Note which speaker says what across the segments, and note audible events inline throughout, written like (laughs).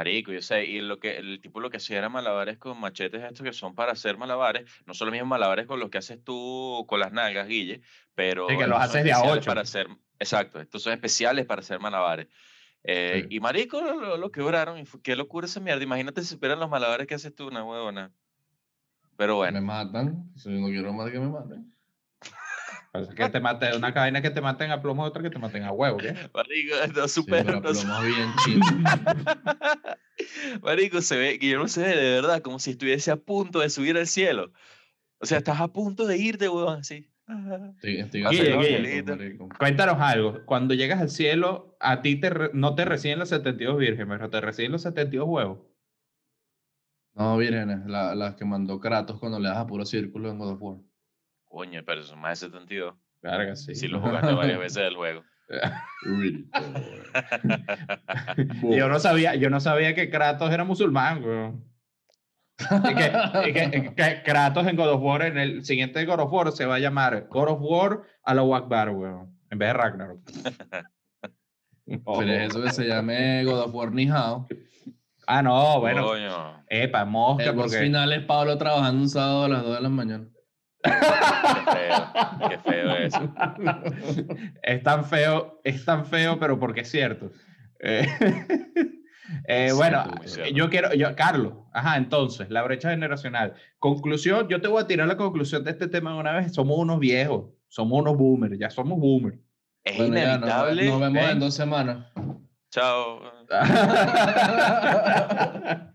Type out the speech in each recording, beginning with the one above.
Speaker 1: Marico, yo sé, y lo que el tipo lo que hacía era malabares con machetes estos que son para hacer malabares, no son los mismos malabares con los que haces tú con las nalgas, Guille, pero
Speaker 2: Sí, que los haces de a ocho.
Speaker 1: para hacer, exacto, estos son especiales para hacer malabares. Eh,
Speaker 2: Sí.
Speaker 1: Y marico lo, lo- quebraron, y fue- qué locura esa mierda, imagínate si supieran los malabares que haces tú, una huevona. Pero bueno,
Speaker 3: Me matan. Si no quiero más que me maten.
Speaker 2: Pasa (laughs) que te maten, una cadena que te maten a plomo, otra que te maten a huevo, ¿qué?
Speaker 1: marico, (laughs) no
Speaker 3: Sí,
Speaker 1: supera,
Speaker 3: pero
Speaker 1: no
Speaker 3: bien (laughs) chido.
Speaker 1: Marico, se ve, Guillermo se ve de verdad como si estuviese a punto de subir al cielo. O sea, estás a punto de irte, huevón, así.
Speaker 3: Estoy, estoy
Speaker 2: Guille. Cuéntanos algo. Cuando llegas al cielo, a ti te re- no te reciben los 72 vírgenes, pero te reciben los 72 huevos.
Speaker 3: No, vírgenes, la- las que mandó Kratos cuando le das a puro círculo en God of War.
Speaker 1: Coño, pero son más de 72.
Speaker 2: Verga, sí.
Speaker 1: Si lo jugaste varias veces del juego. (laughs) (laughs)
Speaker 2: Yo no sabía, yo no sabía que Kratos era musulmán, weón. Y que, y que- que Kratos en God of War, en el siguiente God of War, se va a llamar God of War a la Akbar, weón. En vez de Ragnarok. (laughs)
Speaker 3: Pero es eso que se llame God of War Ni Hao.
Speaker 2: Ah, no, bueno.
Speaker 1: Coño,
Speaker 2: Epa, mosca,
Speaker 3: El
Speaker 2: porque.
Speaker 3: final es Pablo trabajando un sábado a las 2 de la mañana.
Speaker 1: Qué feo, qué feo eso.
Speaker 2: es tan feo, es tan feo, pero porque es cierto. Eh, (laughs) eh,
Speaker 1: Es
Speaker 2: bueno, yo quiero, yo, Carlos, ajá, entonces, la brecha generacional. Conclusión, yo te voy a tirar la conclusión de este tema de una vez. Somos unos viejos, somos unos boomers, ya somos boomers.
Speaker 1: Es
Speaker 3: Bueno, ya, nos-
Speaker 1: inevitable.
Speaker 3: nos, vemos
Speaker 2: ¿eh?
Speaker 3: en dos semanas.
Speaker 1: Chao. (laughs)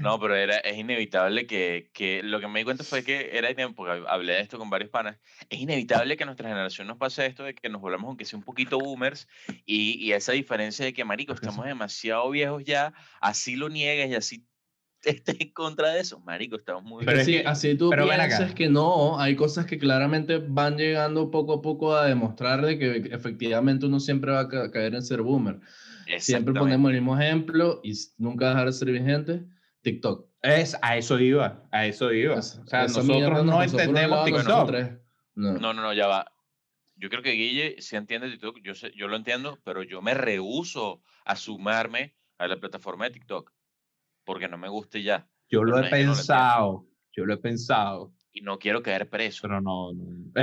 Speaker 1: No, pero era, es inevitable que, que lo que me di cuenta fue que era inevitable, porque hablé de esto con varios panas, es inevitable que a nuestra generación nos pase esto de que nos volvamos aunque sea un poquito boomers y, y esa diferencia de que, marico, estamos demasiado viejos ya, así lo niegues y así (laughs) estés en contra de eso, marico, estamos muy
Speaker 2: Pero
Speaker 3: Pero
Speaker 2: es
Speaker 3: así,
Speaker 2: que-
Speaker 3: así tú
Speaker 2: pero ven acá.
Speaker 3: piensas que no, hay cosas que claramente van llegando poco a poco a demostrar de que efectivamente uno siempre va a ca- caer en ser boomer. Siempre ponemos el mismo ejemplo y nunca dejar de ser vigente. TikTok.
Speaker 2: Es, a eso iba, a eso iba. O sea, nosotros
Speaker 3: nos
Speaker 2: no entendemos TikTok.
Speaker 3: nosotros. No.
Speaker 1: No, no, no, ya va. Yo creo que Guille sí entiende TikTok, yo, sé, yo lo entiendo, pero yo me rehúso a sumarme a la plataforma de TikTok porque no me guste ya
Speaker 2: Yo lo he
Speaker 1: no lo
Speaker 2: pensado, yo lo he pensado,
Speaker 1: y no quiero quedar preso.
Speaker 2: pero no. no. (laughs)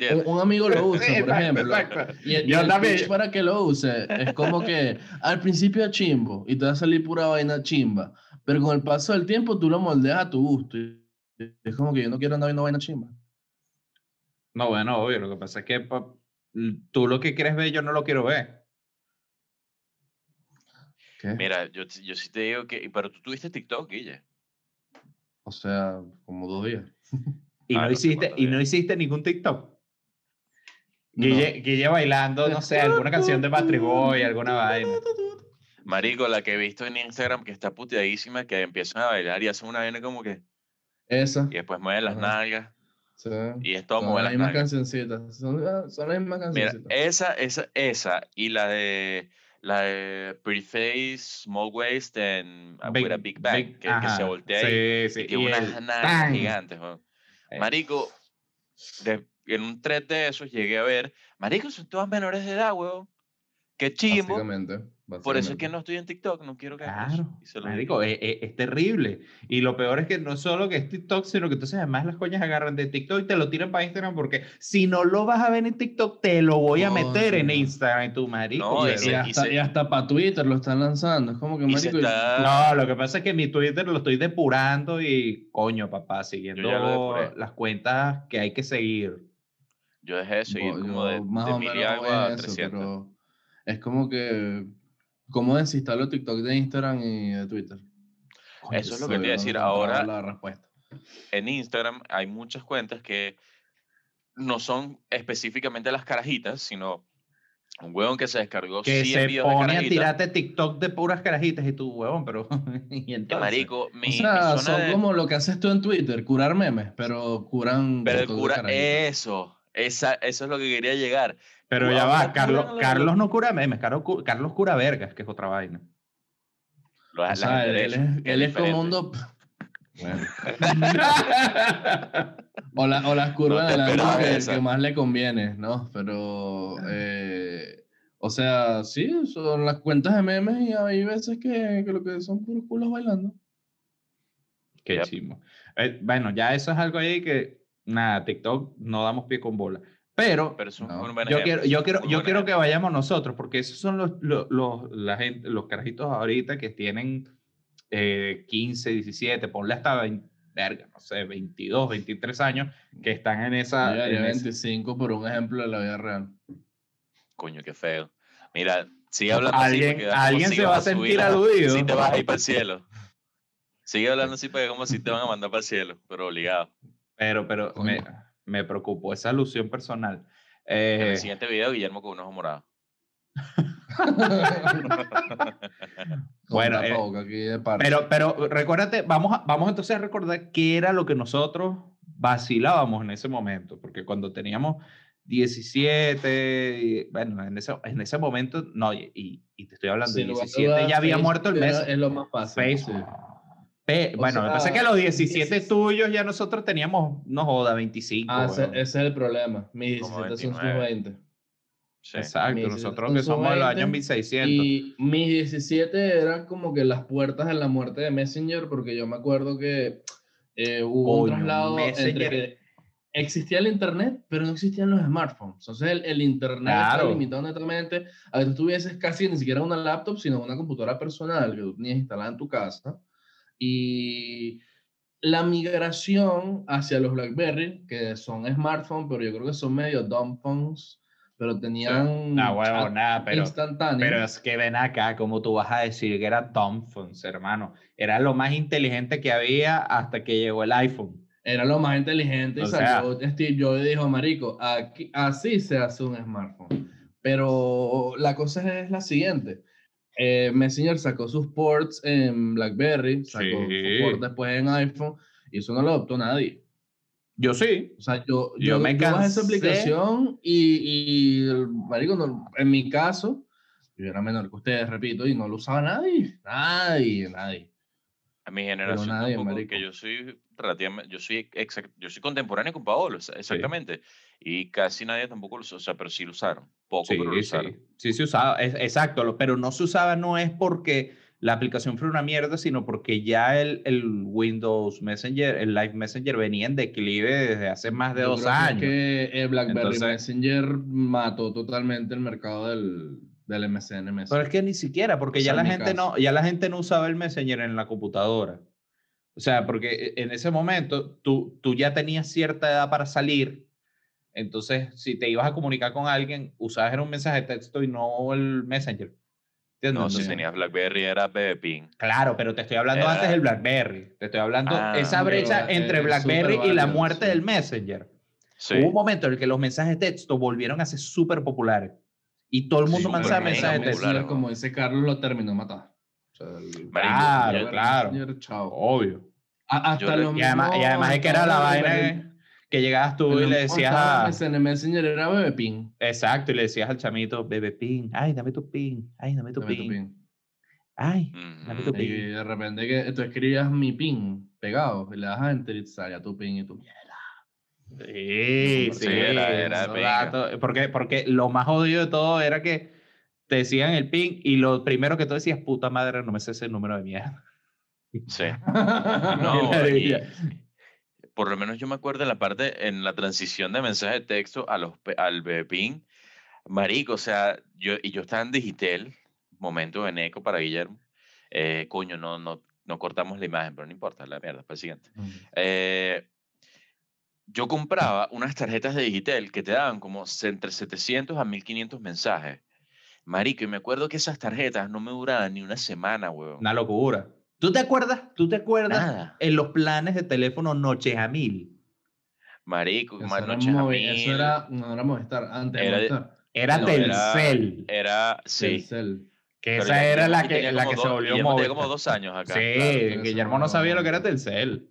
Speaker 2: Eh,
Speaker 3: un- un amigo lo usa, por
Speaker 2: Exacto,
Speaker 3: ejemplo.
Speaker 2: exacto.
Speaker 3: Y el, y
Speaker 2: Yo
Speaker 3: el pitch para que lo use es como que al principio es chimbo y te va a salir pura vaina chimba, pero con el paso del tiempo tú lo moldeas a tu gusto. y es como que yo no quiero andar viendo vaina chimba.
Speaker 2: No, bueno, obvio, lo que pasa es que pa- tú lo que quieres ver, yo no lo quiero ver.
Speaker 3: ¿Qué?
Speaker 1: Mira, yo, yo sí te digo que. Pero tú tuviste TikTok, Guille.
Speaker 3: O sea, como dos días. (laughs)
Speaker 2: Y,
Speaker 1: Ah,
Speaker 2: no
Speaker 1: sé
Speaker 2: hiciste, y no hiciste ningún TikTok.
Speaker 3: No.
Speaker 2: Guille, Guille bailando, no sé, alguna canción de Patrick Boy, alguna vaina.
Speaker 1: Marico, la que he visto en Instagram que está puteadísima, que empiezan a bailar y hacen una vaina como que.
Speaker 3: Esa.
Speaker 1: Y después mueven las
Speaker 3: Ajá.
Speaker 1: nalgas.
Speaker 3: sí.
Speaker 1: Y es todo
Speaker 3: Son
Speaker 1: mover
Speaker 3: las
Speaker 1: las
Speaker 3: mismas
Speaker 1: nalgas.
Speaker 3: cancioncitas. Son, ah, son las mismas
Speaker 1: Mira,
Speaker 3: cancioncitas.
Speaker 1: esa, esa, esa y la de. La de Pretty Face, Small Waist and uh, with a Big Bang,
Speaker 2: big-
Speaker 1: que, que se voltea
Speaker 2: sí, sí,
Speaker 1: y tiene
Speaker 2: y
Speaker 1: unas
Speaker 2: tan.
Speaker 1: gigantes.
Speaker 2: Eh.
Speaker 1: Marico, de- en un thread de esos llegué a ver, Marico, son todas menores de edad, weón. Qué chimbo.
Speaker 3: Básicamente.
Speaker 1: Por eso es que no estoy en TikTok, no quiero que
Speaker 2: Claro,
Speaker 1: y se lo
Speaker 2: marico, es, es- es terrible. Y lo peor es que no solo que es TikTok, sino que entonces además las coñas agarran de TikTok y te lo tiran para Instagram porque si no lo vas a ver en TikTok, te lo voy a meter en
Speaker 3: Coño.
Speaker 2: Instagram, tu marico.
Speaker 1: No,
Speaker 3: Y,
Speaker 1: se-
Speaker 3: hasta,
Speaker 1: se-
Speaker 3: y hasta para Twitter lo están lanzando. Es como que, marico,
Speaker 1: está-
Speaker 2: No, lo que pasa es que mi Twitter lo estoy depurando y coño, papá, siguiendo las cuentas que hay que seguir.
Speaker 1: Yo dejé de seguir como de, de mil algo a
Speaker 3: eso,
Speaker 1: 300.
Speaker 3: pero es como que cómo desinstalo TikTok de Instagram y de Twitter.
Speaker 1: Eso es lo que te iba a decir. Ahora,
Speaker 3: la respuesta.
Speaker 1: en Instagram hay muchas cuentas que no son específicamente las carajitas, sino un huevón que se descargó
Speaker 2: Que
Speaker 1: 100
Speaker 2: se pone a tirarte TikTok de puras carajitas y tú, huevón, pero... (laughs) y entonces?
Speaker 1: marico, mi,
Speaker 3: O
Speaker 1: mi
Speaker 3: sea,
Speaker 1: zona
Speaker 3: son
Speaker 1: de-
Speaker 3: como lo que haces tú en Twitter, curar memes, pero curan
Speaker 1: Pero cura, eso, esa, eso es lo que quería llegar.
Speaker 2: Pero ya va, Carlos,
Speaker 1: a los-
Speaker 2: Carlos no cura memes, Carlos, Carlos cura vergas, que es otra vaina.
Speaker 1: Lo-
Speaker 3: O
Speaker 1: la
Speaker 3: sea, él,
Speaker 1: de
Speaker 3: es, él es como un do... Bueno. (laughs) O, la- o las curvas del ángulo
Speaker 1: esperaba
Speaker 3: que,
Speaker 1: esa.
Speaker 3: que más le conviene, ¿no? Pero... eh, O sea, sí, son las cuentas de memes y hay veces que, que lo que son puros culos bailando.
Speaker 2: Qué
Speaker 1: Yep.
Speaker 2: chimo. Eh, bueno, ya eso es algo ahí que, nada, TikTok no damos pie con bola. Pero,
Speaker 1: Pero es un,
Speaker 3: No.
Speaker 1: un buen
Speaker 2: yo quiero, yo quiero, yo
Speaker 1: buen
Speaker 2: quiero que vayamos nosotros, porque esos son los, los, los, la gente, los carajitos ahorita que tienen eh, 15, 17, ponle hasta 20, verga, no sé, 22, 23 años, que están en esa...
Speaker 3: Yo daría
Speaker 2: en ese-
Speaker 3: 25 por un ejemplo de la vida real.
Speaker 1: Coño, qué feo. Mira, sigue hablando así
Speaker 2: Alguien,
Speaker 1: como
Speaker 2: alguien
Speaker 1: si
Speaker 2: se va a sentir aludido.
Speaker 1: Si te vas a ir para el cielo. Sigue hablando así porque es como si te van a mandar para el cielo, pero obligado.
Speaker 2: Pero, pero me, me preocupó esa alusión personal.
Speaker 1: En
Speaker 2: Eh,
Speaker 1: el siguiente video, Guillermo con un ojo morado. (laughs)
Speaker 2: Bueno, eh. Pero, pero recuérdate, vamos, a- vamos entonces a recordar qué era lo que nosotros vacilábamos en ese momento, porque cuando teníamos 17, y, bueno, en ese, en ese momento, no, y, y- te estoy hablando, de
Speaker 3: lugar a
Speaker 2: 17
Speaker 3: dudas,
Speaker 2: ya había
Speaker 3: Facebook
Speaker 2: muerto el mes.
Speaker 3: Es lo más fácil.
Speaker 2: Facebook.
Speaker 3: sí.
Speaker 2: Pe- bueno, me pasa que a los 17
Speaker 3: ese-
Speaker 2: tuyos ya nosotros teníamos, no joda, 25.
Speaker 3: Ah, ese, ese es el problema. Mis
Speaker 1: Como
Speaker 3: 17 son sus
Speaker 1: 29.
Speaker 3: 20.
Speaker 1: Sí.
Speaker 2: Exacto,
Speaker 3: mis
Speaker 2: nosotros que somos de los años
Speaker 3: 20,
Speaker 2: 1600.
Speaker 3: Y mis 17 eran como que las puertas de la muerte de Messenger, porque yo me acuerdo que eh, hubo un
Speaker 2: Coño,
Speaker 3: traslado
Speaker 2: Messenger.
Speaker 3: entre que existía el internet, pero no existían los smartphones. Entonces el, el internet estaba
Speaker 2: Claro.
Speaker 3: limitado netamente a que tú tuvieses casi ni siquiera una laptop, sino una computadora personal que tú tenías instalada en tu casa. Y la migración hacia los BlackBerry, que son smartphones, pero yo creo que son medio dumb phones, pero tenían
Speaker 2: Ah, huevo, nada, pero,
Speaker 3: instantáneo.
Speaker 2: pero es que ven acá, como tú vas a decir que era Thompsons, hermano. Era lo más inteligente que había hasta que llegó el iPhone.
Speaker 3: Era lo más inteligente y
Speaker 2: O sea-
Speaker 3: salió Steve Jobs y dijo, marico, aquí, así se hace un smartphone. Pero la cosa es la siguiente. Eh, Messenger sacó sus ports en BlackBerry, sacó
Speaker 2: Sí.
Speaker 3: sus ports después en iPhone, y eso no lo adoptó nadie.
Speaker 2: Yo sí.
Speaker 3: O sea, yo,
Speaker 2: Yo
Speaker 3: yo,
Speaker 2: me
Speaker 3: bajé esa
Speaker 2: cansé.
Speaker 3: aplicación y, y marico, no- en mi caso, yo era menor que ustedes, repito, y no lo usaba nadie. Nadie, nadie.
Speaker 1: A mi generación
Speaker 3: nadie,
Speaker 1: tampoco, que yo soy relativamente, yo soy exact, yo soy contemporáneo con Paolo, exa- exactamente. Y casi nadie tampoco lo usó, o sea, pero sí lo usaron. Poco,
Speaker 2: Sí,
Speaker 1: pero lo
Speaker 2: sí,
Speaker 1: usaron.
Speaker 2: sí se usaba, es- exacto, pero no se usaba no es porque la aplicación fuera una mierda, sino porque ya el, el Windows Messenger, el Live Messenger venía en declive desde hace más de
Speaker 3: Yo
Speaker 2: dos
Speaker 3: creo
Speaker 2: años.
Speaker 3: que el BlackBerry
Speaker 2: Entonces-
Speaker 3: Messenger mató totalmente el mercado del, del MSN
Speaker 2: Pero
Speaker 3: Messenger.
Speaker 2: es que ni siquiera, porque
Speaker 3: O
Speaker 2: ya la gente no, ya la gente no usaba el Messenger en la computadora. O sea, porque e, en ese momento tú, tú ya tenías cierta edad para salir. Entonces, si te ibas a comunicar con alguien, usabas era un mensaje de texto y no el Messenger. ¿Entiendes?
Speaker 1: No, si tenías BlackBerry era BBPing.
Speaker 2: Claro, pero te estoy hablando antes
Speaker 1: Era-
Speaker 2: del BlackBerry. Te estoy hablando
Speaker 1: Ah,
Speaker 2: esa
Speaker 3: pero
Speaker 2: brecha entre BlackBerry y la muerte
Speaker 3: sí.
Speaker 2: del Messenger.
Speaker 1: Sí.
Speaker 2: Hubo un momento en el que los mensajes de texto volvieron a ser súper populares. Y todo el mundo mandaba mensajes de.
Speaker 3: Messenger, como dice Carlos, lo terminó matando. O sea, el-
Speaker 1: Marico,
Speaker 2: Claro,
Speaker 1: yo-
Speaker 2: claro.
Speaker 3: Chao.
Speaker 2: Obvio.
Speaker 3: A- hasta
Speaker 1: Yo
Speaker 3: los
Speaker 2: Y además, y además es que era la vaina que- que llegabas tú y le decías a...
Speaker 3: Messenger era bebé ping.
Speaker 2: Exacto, y le decías al chamito, bebé pin, ay, dame tu pin, ay, dame tu
Speaker 3: Dame tu
Speaker 2: pin, ay, dame tu
Speaker 1: Ujú.
Speaker 3: Y
Speaker 2: pin.
Speaker 3: de repente que tú escribías mi ping pegado y le das a enter y te salía tu ping y tú.
Speaker 2: Sí,
Speaker 3: Sí,
Speaker 2: sí,
Speaker 1: era- era
Speaker 2: datos, porque, porque lo más jodido de todo era que te decían el pin y lo primero que tú decías, puta madre, no me sé ese número de mierda.
Speaker 1: Sí. (laughs) No, y por lo menos yo me acuerdo en la parte, en la transición de mensaje de texto a los, al BBPing, marico, o sea, yo, y yo estaba en Digitel, momento en eco para Guillermo, eh, coño, no, no, no cortamos la imagen, pero no importa, la mierda, para el siguiente. Eh, yo compraba unas tarjetas de Digitel que te daban como se- entre 700 a 1500 mensajes. Marico, y me acuerdo que esas tarjetas no me duraban ni una semana, weón.
Speaker 2: Una locura. ¿Tú te acuerdas? ¿Tú te acuerdas
Speaker 1: Nada.
Speaker 2: en los planes de teléfono noches a mil?
Speaker 1: Marico,
Speaker 3: Eso
Speaker 1: más
Speaker 3: era,
Speaker 1: noches a
Speaker 3: Movi- eso
Speaker 1: mil.
Speaker 3: era, no era Movistar, antes
Speaker 1: Era
Speaker 3: Movistar.
Speaker 2: Era
Speaker 1: No,
Speaker 2: Telcel,
Speaker 1: Era, sí.
Speaker 3: Telcel.
Speaker 2: que
Speaker 1: pero
Speaker 2: esa era la que, la que se
Speaker 1: dos-
Speaker 2: volvió
Speaker 1: Guillermo tenía como dos años acá.
Speaker 2: Sí,
Speaker 3: claro,
Speaker 2: Guillermo no sabía lo que era Telcel.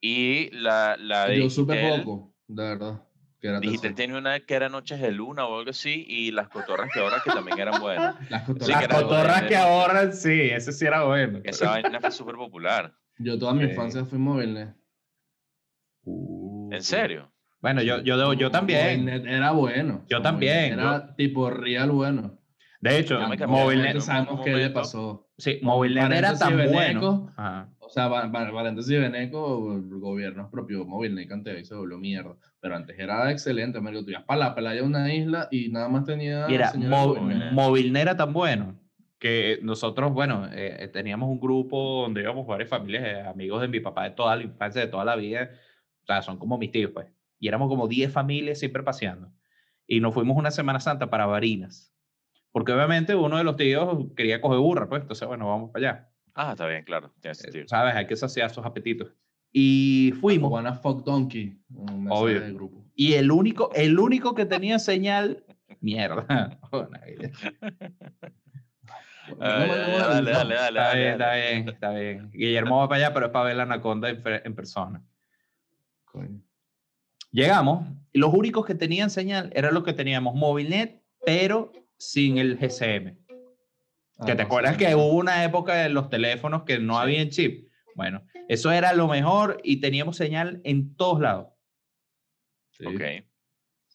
Speaker 1: Y la, la de
Speaker 3: Yo supe
Speaker 1: Digitel,
Speaker 3: poco, de verdad. Telcel.
Speaker 1: tenía una que era Noches de Luna o algo así, y las cotorras que ahora que también eran buenas. (laughs)
Speaker 3: Las
Speaker 1: Sí,
Speaker 2: Las
Speaker 1: que era
Speaker 3: cotorras.
Speaker 2: cotorras que ahorran, sí, ese sí era bueno.
Speaker 1: Esa vaina fue súper popular.
Speaker 3: Yo toda mi
Speaker 2: Sí.
Speaker 3: infancia fui móvil.
Speaker 2: Uh,
Speaker 1: ¿En
Speaker 2: sí.
Speaker 1: serio?
Speaker 2: Bueno, yo, yo, yo también.
Speaker 3: Movilnet era bueno.
Speaker 2: Yo también,
Speaker 3: Era tipo real bueno.
Speaker 2: De hecho,
Speaker 1: Yo en
Speaker 3: sabemos qué le pasó.
Speaker 2: sí, Movilnet era tan bueno. Ajá.
Speaker 3: O sea, va- va- paréntesis Beneco, el gobierno propio móvil, que antes se volvió mierda. Pero antes era excelente, Mario. Tú ibas para la playa de una isla y nada más tenía. De Movilnet.
Speaker 2: Movilnet era tan bueno que nosotros, bueno, eh, teníamos un grupo donde íbamos varias familias, eh, amigos de mi papá de toda la infancia, de toda la vida. O sea, son como mis tíos, pues. Y éramos como 10 familias siempre paseando. Y nos fuimos una Semana Santa para Barinas. Porque obviamente uno de los tíos quería coger burra, pues. Entonces, bueno, vamos para allá.
Speaker 1: Ah, está bien, claro. Tiene
Speaker 2: Eh,
Speaker 1: sentido.
Speaker 2: ¿Sabes? Hay que saciar sus apetitos. Y fuimos.
Speaker 3: Wanna fuck donkey.
Speaker 2: Obvio.
Speaker 3: de grupo.
Speaker 2: Y el único, el único que tenía señal, mierda.
Speaker 1: Dale, dale, dale.
Speaker 2: Está bien, está bien, está bien. Guillermo va para allá, pero es para ver la anaconda en, en persona.
Speaker 3: Coño.
Speaker 2: Llegamos, y los únicos que tenían señal eran los que teníamos Movilnet, pero sin el
Speaker 3: Ah,
Speaker 2: que te
Speaker 3: no,
Speaker 2: acuerdas
Speaker 3: sí,
Speaker 2: que
Speaker 3: sí.
Speaker 2: hubo una época de los teléfonos que no
Speaker 3: Sí.
Speaker 2: había chip. Bueno, eso era lo mejor y teníamos señal en todos lados.
Speaker 3: Sí.
Speaker 1: Ok.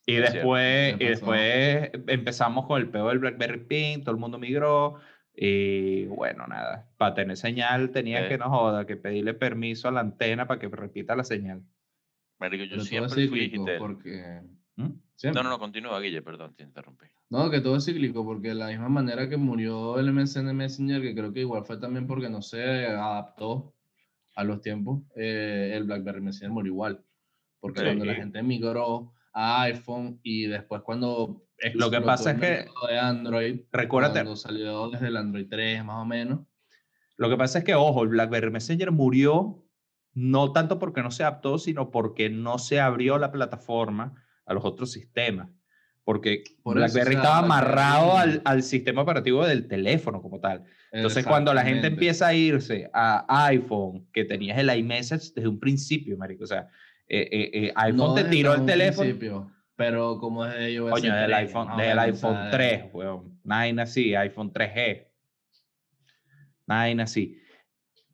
Speaker 2: Y después, y después empezamos con el peo del BlackBerry Pink, todo el mundo migró. Y bueno, nada, para tener señal tenía
Speaker 1: Eh.
Speaker 2: que no joda, que pedirle permiso a la antena para que repita la señal.
Speaker 1: Marico, yo
Speaker 3: Pero
Speaker 1: siempre fui Gitel.
Speaker 3: porque...
Speaker 2: ¿Mm?
Speaker 3: Siempre.
Speaker 1: No, no, no, continúa, Guille, perdón, te interrumpí.
Speaker 3: No, que todo es cíclico, porque de la misma manera que murió el MSN Messenger, que creo que igual fue también porque no se adaptó a los tiempos, eh, el BlackBerry Messenger murió igual. Porque
Speaker 1: Sí.
Speaker 3: cuando la gente migró a iPhone y después cuando
Speaker 2: Lo que pasa es que-
Speaker 3: de Android,
Speaker 2: Recuérdate,
Speaker 3: cuando salió desde el Android 3 más o menos,
Speaker 2: lo que pasa es que, ojo, el BlackBerry Messenger murió no tanto porque no se adaptó, sino porque no se abrió la plataforma a los otros sistemas. Porque
Speaker 3: Por
Speaker 2: BlackBerry estaba amarrado al, sistema operativo del teléfono como tal. Entonces, cuando la gente empieza a irse a iPhone, que tenías el iMessage desde un principio, marico, o sea, eh, eh, eh, iPhone
Speaker 3: No
Speaker 2: te tiró el
Speaker 3: un
Speaker 2: teléfono,
Speaker 3: principio, pero como desde iOS
Speaker 2: coño, del
Speaker 3: 3,
Speaker 2: iPhone,
Speaker 3: más o
Speaker 2: del
Speaker 3: o
Speaker 2: iPhone
Speaker 3: sea,
Speaker 2: 3, weón, nada así, iPhone 3G, nada así.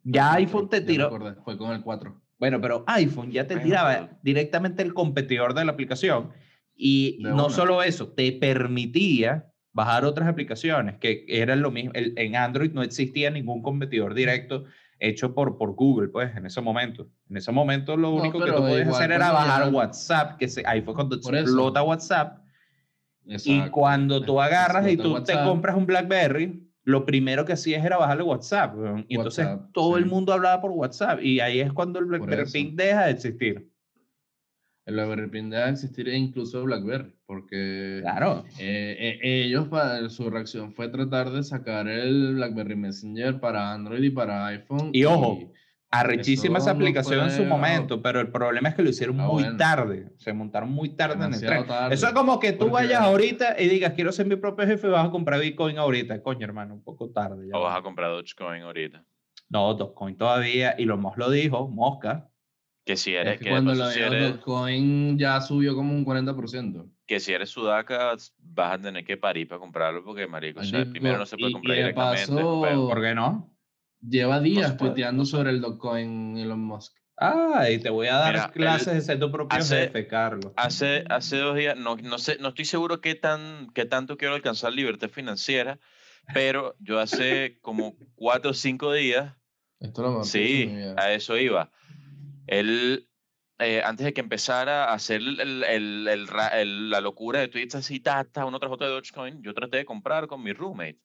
Speaker 2: Ya iPhone te tiró,
Speaker 3: acordé, Fue con el 4.
Speaker 2: bueno, pero iPhone ya te tiraba directamente el competidor de la aplicación y
Speaker 3: De
Speaker 2: no
Speaker 3: una.
Speaker 2: solo eso, te permitía bajar otras aplicaciones que eran lo mismo. El- en Android no existía ningún competidor directo hecho por, por Google, pues, en ese momento. En ese momento lo
Speaker 3: No,
Speaker 2: único que tú podías
Speaker 3: igual
Speaker 2: hacer era bajar WhatsApp, que se, ahí fue cuando
Speaker 3: Por eso.
Speaker 2: explota WhatsApp. Y cuando tú agarras y tú te compras un BlackBerry, lo primero que hacías era bajarle WhatsApp. Y entonces
Speaker 3: WhatsApp,
Speaker 2: todo el mundo hablaba por WhatsApp. Y ahí es cuando el BlackBerry. Pink deja de existir.
Speaker 3: El BlackBerry Pin deja de existir e incluso BlackBerry, porque
Speaker 2: Claro.
Speaker 3: eh, eh, ellos, pa- su reacción fue tratar de sacar el BlackBerry Messenger para Android y para iPhone.
Speaker 2: Y ojo, Arrechísima esa
Speaker 3: no
Speaker 2: aplicación en su momento, pero el problema es que lo hicieron
Speaker 3: Ah,
Speaker 2: muy
Speaker 3: bueno.
Speaker 2: tarde. Se montaron muy tarde en el
Speaker 3: Demasiado
Speaker 2: tren.
Speaker 3: tarde,
Speaker 2: Eso es como que tú vayas ahorita y digas, quiero ser mi propio jefe y vas a comprar Bitcoin ahorita. Coño, hermano, un poco tarde. ya
Speaker 1: O vas
Speaker 2: va.
Speaker 1: a comprar Dogecoin ahorita.
Speaker 2: No, Dogecoin todavía. Y lo más lo dijo, Mosca.
Speaker 1: Que si
Speaker 3: Es
Speaker 1: eres,
Speaker 3: que
Speaker 1: que,
Speaker 3: cuando lo
Speaker 1: si eres,
Speaker 3: Dogecoin ya subió como un 40%.
Speaker 1: que si eres sudaca, vas a tener que parir para comprarlo porque, marico, o sea,
Speaker 3: Marico,
Speaker 1: primero no se puede
Speaker 3: y-
Speaker 1: comprar
Speaker 3: y
Speaker 1: directamente.
Speaker 3: paso-
Speaker 1: pero-
Speaker 2: ¿Por qué no?
Speaker 3: Lleva días
Speaker 1: se
Speaker 3: sobre el Dogecoin Elon Musk.
Speaker 2: Ah, y te voy a dar
Speaker 1: Mira,
Speaker 2: clases de ser tu propio
Speaker 1: hace-
Speaker 2: jefe, Carlos.
Speaker 1: Hace, hace dos días, no, no, sé, no estoy seguro qué, tan, qué tanto quiero alcanzar libertad financiera, pero yo hace como cuatro o cinco días,
Speaker 3: Esto lo
Speaker 1: sí, a eso iba. Él, eh, antes de que empezara a hacer el, el- el- la locura de tweets así, ta, ta, uno tras otro de Dogecoin, yo traté de comprar con mi roommate.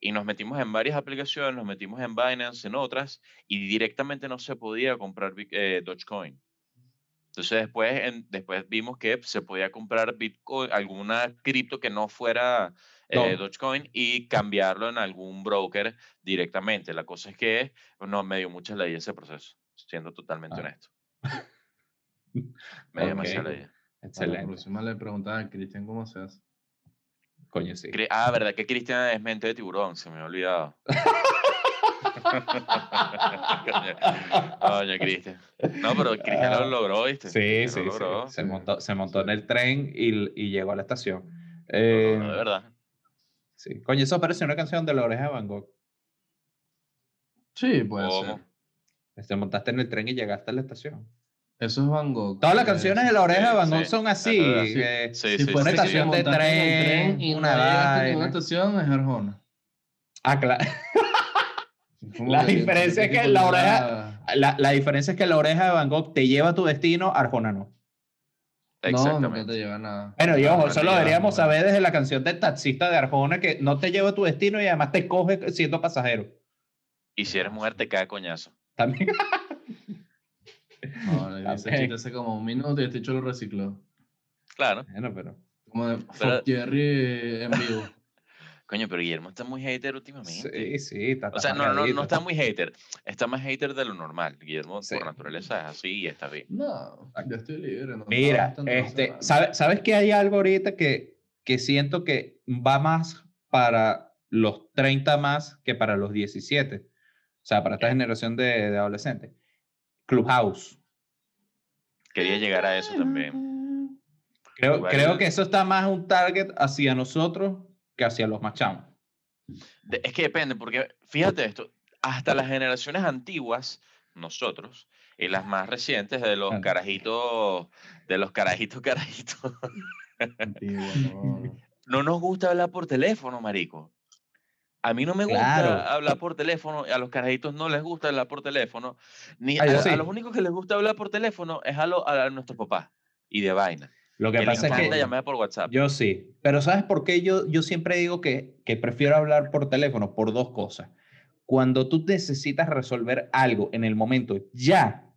Speaker 1: Y nos metimos en varias aplicaciones, nos metimos en Binance, en otras, y directamente no se podía comprar eh, Dogecoin. Entonces después, en- después vimos que se podía comprar Bitcoin, alguna cripto que no fuera eh,
Speaker 2: No.
Speaker 1: Dogecoin y cambiarlo en algún broker directamente. La cosa es que no me dio mucha ley ese proceso, siendo totalmente
Speaker 2: Ah.
Speaker 1: honesto. Me dio
Speaker 2: Ok.
Speaker 1: demasiada ley.
Speaker 3: A la
Speaker 2: Excelente.
Speaker 3: próxima le preguntas a Cristian cómo se hace.
Speaker 2: Coño, sí.
Speaker 1: Ah, verdad que Cristian es mente de tiburón, se me había olvidado. (laughs) Coño, Cristian. No, pero Cristian lo logró, ¿viste?
Speaker 2: Sí,
Speaker 1: Cristian
Speaker 2: sí,
Speaker 1: lo
Speaker 2: sí.
Speaker 1: logró.
Speaker 2: Se montó, se montó en el tren y, y llegó a la estación. Eh,
Speaker 1: logró, de verdad.
Speaker 2: sí. Coño, eso parece una canción de la oreja de Van Gogh.
Speaker 3: Sí, puede
Speaker 1: ¿Cómo?
Speaker 3: ser.
Speaker 2: Te montaste en el tren y llegaste a la estación.
Speaker 3: Eso es Van Gogh.
Speaker 2: Todas las canciones de la oreja de Van Gogh
Speaker 1: sí,
Speaker 2: son así.
Speaker 3: sí.
Speaker 2: eh,
Speaker 1: Sí,
Speaker 3: Si fuese
Speaker 2: una
Speaker 3: que
Speaker 2: estación de tren,
Speaker 3: y
Speaker 2: una vaina.
Speaker 3: estación, es Arjona.
Speaker 2: Ah, claro. (laughs) La
Speaker 3: que-
Speaker 2: diferencia es que la oreja- La, la diferencia es que la oreja de Van Gogh te lleva a tu destino, Arjona no.
Speaker 3: No, no
Speaker 1: Exactamente.
Speaker 3: te lleva nada.
Speaker 2: Bueno, y ojo, eso lo deberíamos
Speaker 3: no.
Speaker 2: saber desde la canción del taxista de Arjona, que no te lleva a tu destino y además te coge siendo pasajero.
Speaker 1: Y si eres mujer, te cae coñazo.
Speaker 2: También.
Speaker 3: No, dice chiste hace como un minuto y este hecho lo recicló.
Speaker 1: Claro.
Speaker 2: Bueno, pero.
Speaker 3: Como de
Speaker 1: Pero-
Speaker 3: Jerry en vivo. (laughs)
Speaker 1: Coño, pero Guillermo está muy hater últimamente.
Speaker 2: Sí, sí, está
Speaker 1: O sea, no, no, no está muy hater. Está más hater de lo normal. Guillermo,
Speaker 2: Sí.
Speaker 1: por naturaleza, es así y está bien.
Speaker 3: No, yo estoy libre. No
Speaker 2: Mira,
Speaker 3: no
Speaker 2: este,
Speaker 3: nada.
Speaker 2: ¿sabe- ¿sabes que hay algo ahorita que, que siento que va más para los 30 más que para los 17? O sea, para esta generación de, de adolescentes. Clubhouse.
Speaker 1: Quería llegar a eso también.
Speaker 2: Creo, creo que eso está más un target hacia nosotros que hacia los más chamos.
Speaker 1: De- es que depende, porque fíjate esto, hasta las generaciones antiguas, nosotros, y las más recientes de los
Speaker 2: Claro.
Speaker 1: carajitos, de los carajitos, carajitos,
Speaker 3: Antiguo, no. (laughs)
Speaker 1: no nos gusta hablar por teléfono, marico. A mí no me gusta
Speaker 2: Claro.
Speaker 1: hablar por teléfono, a los carajitos no les gusta hablar por teléfono, ni
Speaker 2: Ah,
Speaker 1: a, los únicos que les gusta hablar por teléfono es a, lo- a nuestros papás y de vaina.
Speaker 2: Lo que pasa es que
Speaker 1: por WhatsApp.
Speaker 2: yo sí. Pero ¿sabes por qué yo, yo siempre digo que, que prefiero hablar por teléfono? Por dos cosas. Cuando tú necesitas resolver algo en el momento ya,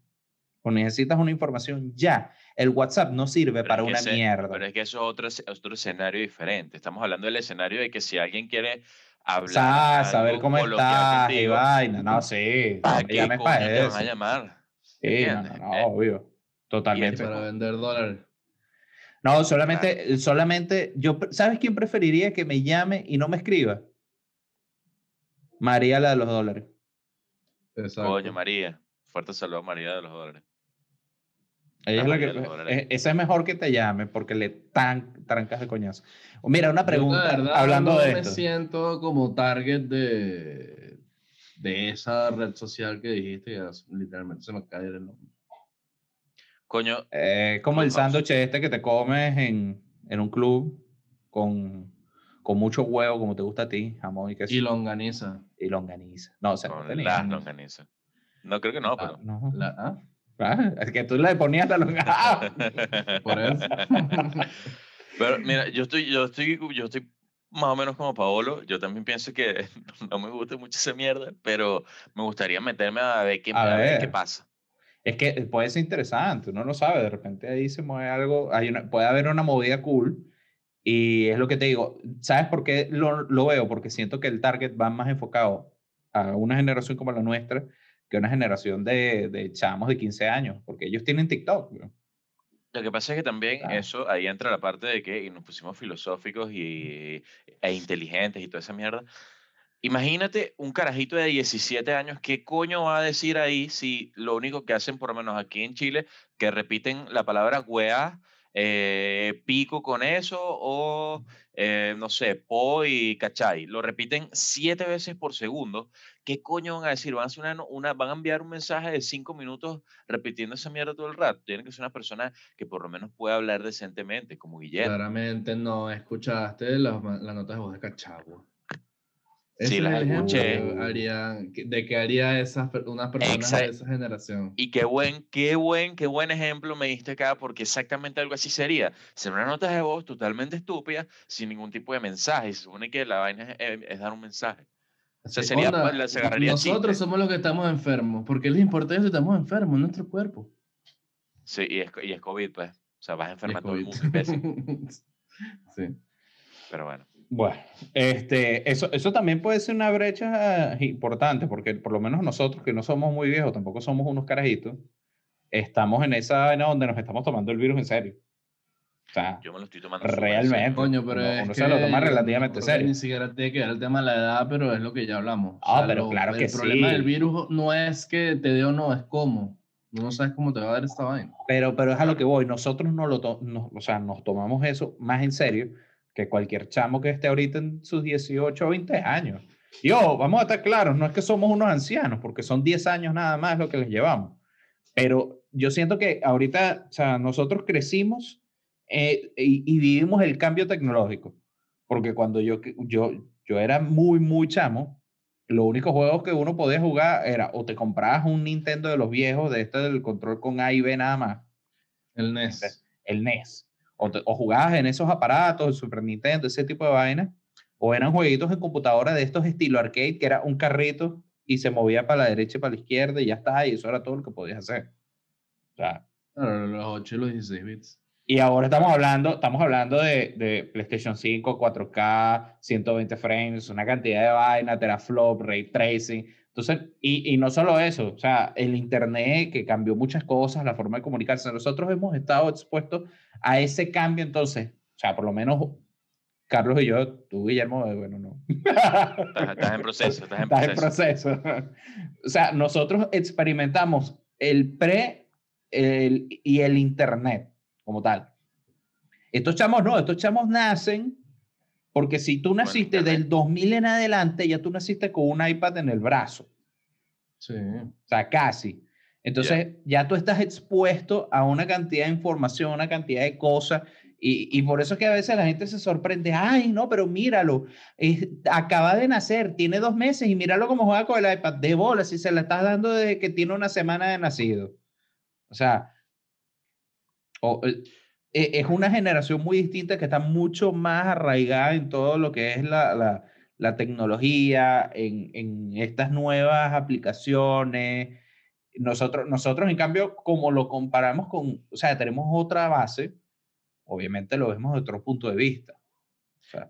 Speaker 2: o necesitas una información ya, el WhatsApp no sirve
Speaker 1: Pero
Speaker 2: para una
Speaker 1: ese-
Speaker 2: mierda.
Speaker 1: Pero es que eso es otro, otro escenario diferente. Estamos hablando del escenario de que si alguien quiere hablar,
Speaker 2: Sa- saber cómo estás y vaina. No, sí.
Speaker 1: ¿para
Speaker 2: me
Speaker 1: qué
Speaker 2: llames
Speaker 1: coño
Speaker 2: para
Speaker 1: te van
Speaker 2: eso.
Speaker 1: a llamar?
Speaker 2: Sí, no, no, obvio. Totalmente.
Speaker 3: Para vender dólares.
Speaker 2: No, solamente, solamente, yo, ¿sabes quién preferiría que me llame y no me escriba? María, la de los dólares.
Speaker 3: Exacto.
Speaker 1: Coño, María. Fuerte saludo a María de los dólares.
Speaker 2: Ella es la que, esa es mejor que te llame porque le tan, trancas de coñazo. Mira, una
Speaker 3: la
Speaker 2: pregunta,
Speaker 3: verdad,
Speaker 2: hablando
Speaker 3: no
Speaker 2: de
Speaker 3: me
Speaker 2: esto.
Speaker 3: siento como target de, de esa red social que dijiste. Ya literalmente se me cae el nombre.
Speaker 1: Coño,
Speaker 2: Eh, como el sándwich este que te comes en, en un club con, con mucho huevo, como te gusta a ti, jamón y queso.
Speaker 3: Y longaniza.
Speaker 2: y longaniza. No, o sea, no
Speaker 1: las longanizas. No, creo que no,
Speaker 3: Ah,
Speaker 1: pero...
Speaker 2: No.
Speaker 3: La- ¿ah?
Speaker 2: Ah, es que tú le ponías la longaniza. (laughs)
Speaker 3: Por eso. (laughs)
Speaker 1: Pero mira, yo estoy, yo estoy, yo estoy más o menos como Paolo. Yo también pienso que (laughs) no me gusta mucho esa mierda, pero me gustaría meterme a ver qué,
Speaker 2: A
Speaker 1: a ver qué pasa.
Speaker 2: Es que puede ser interesante, uno no sabe, de repente ahí se mueve algo, hay una, puede haber una movida cool y es lo que te digo, ¿sabes por qué lo, lo veo? Porque siento que el target va más enfocado a una generación como la nuestra que una generación de, de chamos de 15 años, porque ellos tienen TikTok. ¿no?
Speaker 1: Lo que pasa es que también eso, ahí entra la parte de que y nos pusimos filosóficos y, e inteligentes y toda esa mierda. Imagínate un carajito de 17 años, ¿qué coño va a decir ahí si lo único que hacen, por lo menos aquí en Chile, que repiten la palabra weá, eh, pico con eso o, eh, no sé, po y cachai? Lo repiten siete veces por segundo. ¿Qué coño van a decir? ¿Van a, enviar un mensaje de cinco minutos repitiendo esa mierda todo el rato? Tiene que ser una persona que por lo menos pueda hablar decentemente, como Guillermo.
Speaker 3: Claramente no escuchaste las notas de voz de Cachagua.
Speaker 1: Sí, las escuché.
Speaker 3: que- de que haría esas unas personas
Speaker 1: Exacto.
Speaker 3: de esa generación.
Speaker 1: Y qué buen, qué buen, qué buen ejemplo me diste acá, porque exactamente algo así sería. Ser una nota de voz totalmente estúpida, sin ningún tipo de mensaje. Se supone que la vaina es, eh, es dar un mensaje. O sea, sería,
Speaker 3: onda,
Speaker 1: la- se agarraría
Speaker 3: nosotros
Speaker 1: chiste.
Speaker 3: somos los que estamos enfermos. porque les importa eso estamos enfermos en nuestro cuerpo?
Speaker 1: Sí, y es, y es COVID, pues. O sea, vas a enfermar todo el mundo, imbécil. (laughs)
Speaker 3: sí.
Speaker 1: Pero bueno.
Speaker 2: Bueno, este, eso, eso también puede ser una brecha importante, porque por lo menos nosotros, que no somos muy viejos, tampoco somos unos carajitos, estamos en esa vaina donde nos estamos tomando el virus en serio. O sea,
Speaker 1: Yo me lo estoy tomando. en
Speaker 2: Realmente.
Speaker 1: serio.
Speaker 3: Coño, pero
Speaker 2: Uno-
Speaker 3: es
Speaker 2: uno
Speaker 3: que
Speaker 2: se lo toma relativamente serio.
Speaker 3: Ni siquiera tiene que ver el tema de la edad, pero es lo que ya hablamos.
Speaker 2: Ah, pero claro
Speaker 3: el
Speaker 2: que
Speaker 3: problema
Speaker 2: sí.
Speaker 3: del virus no es que te dé o no, es cómo. No sabes cómo te va a dar esta vaina.
Speaker 2: pero, pero es a lo que voy. Nosotros no lo to- no- o sea, nos tomamos eso más en serio que cualquier chamo que esté ahorita en sus 18 o 20 años. Y ojo, vamos a estar claros, no es que somos unos ancianos, porque son 10 años nada más lo que les llevamos. Pero yo siento que ahorita, o sea, nosotros crecimos eh, y, y, vivimos el cambio tecnológico. Porque cuando yo, yo, yo era muy, muy chamo, los únicos juegos que uno podía jugar era o te comprabas un Nintendo de los viejos, de este del control con A y B nada más.
Speaker 3: El NES.
Speaker 2: El NES. O, o jugabas en esos aparatos, el Super Nintendo, ese tipo de vainas. O eran jueguitos en computadora de estos estilo arcade, que era un carrito y se movía para la derecha y para la izquierda y ya está, y eso era todo lo que podías hacer. O sea,
Speaker 3: los 8 y los 16 bits.
Speaker 2: Y ahora estamos hablando, estamos hablando de, de, PlayStation 5, 4K, 120 frames, una cantidad de vaina, teraflop, ray tracing. Entonces, y, y, no solo eso, o sea, el Internet que cambió muchas cosas, la forma de comunicarse. Nosotros hemos estado expuestos a ese cambio, entonces, o sea, por lo menos Carlos y yo, tú, Guillermo, eh, bueno, no.
Speaker 1: Estás, en proceso, estás en proceso.
Speaker 2: Estás en proceso. O sea, nosotros experimentamos el pre el, y el Internet como tal. Estos chamos no, estos chamos nacen porque si tú naciste del 2000 en adelante, ya tú naciste con un iPad en el brazo.
Speaker 3: Sí.
Speaker 2: O sea, casi. Entonces, ya tú estás expuesto a una cantidad de información, una cantidad de cosas. Y, y, por eso es que a veces la gente se sorprende. Ay, no, pero míralo. acaba de nacer, tiene dos meses y míralo cómo juega con el iPad. De bola, si se la estás dando desde que tiene una semana de nacido. O sea, eh, e, es una generación muy distinta que está mucho más arraigada en todo lo que es la, la, tecnología, en, en, estas nuevas aplicaciones. Nosotros, nosotros, en cambio, como lo comparamos con, o sea, tenemos otra base, obviamente lo vemos de otro punto de vista.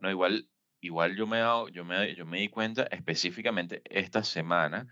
Speaker 1: no, igual, igual yo me, yo, me, yo me di cuenta específicamente esta semana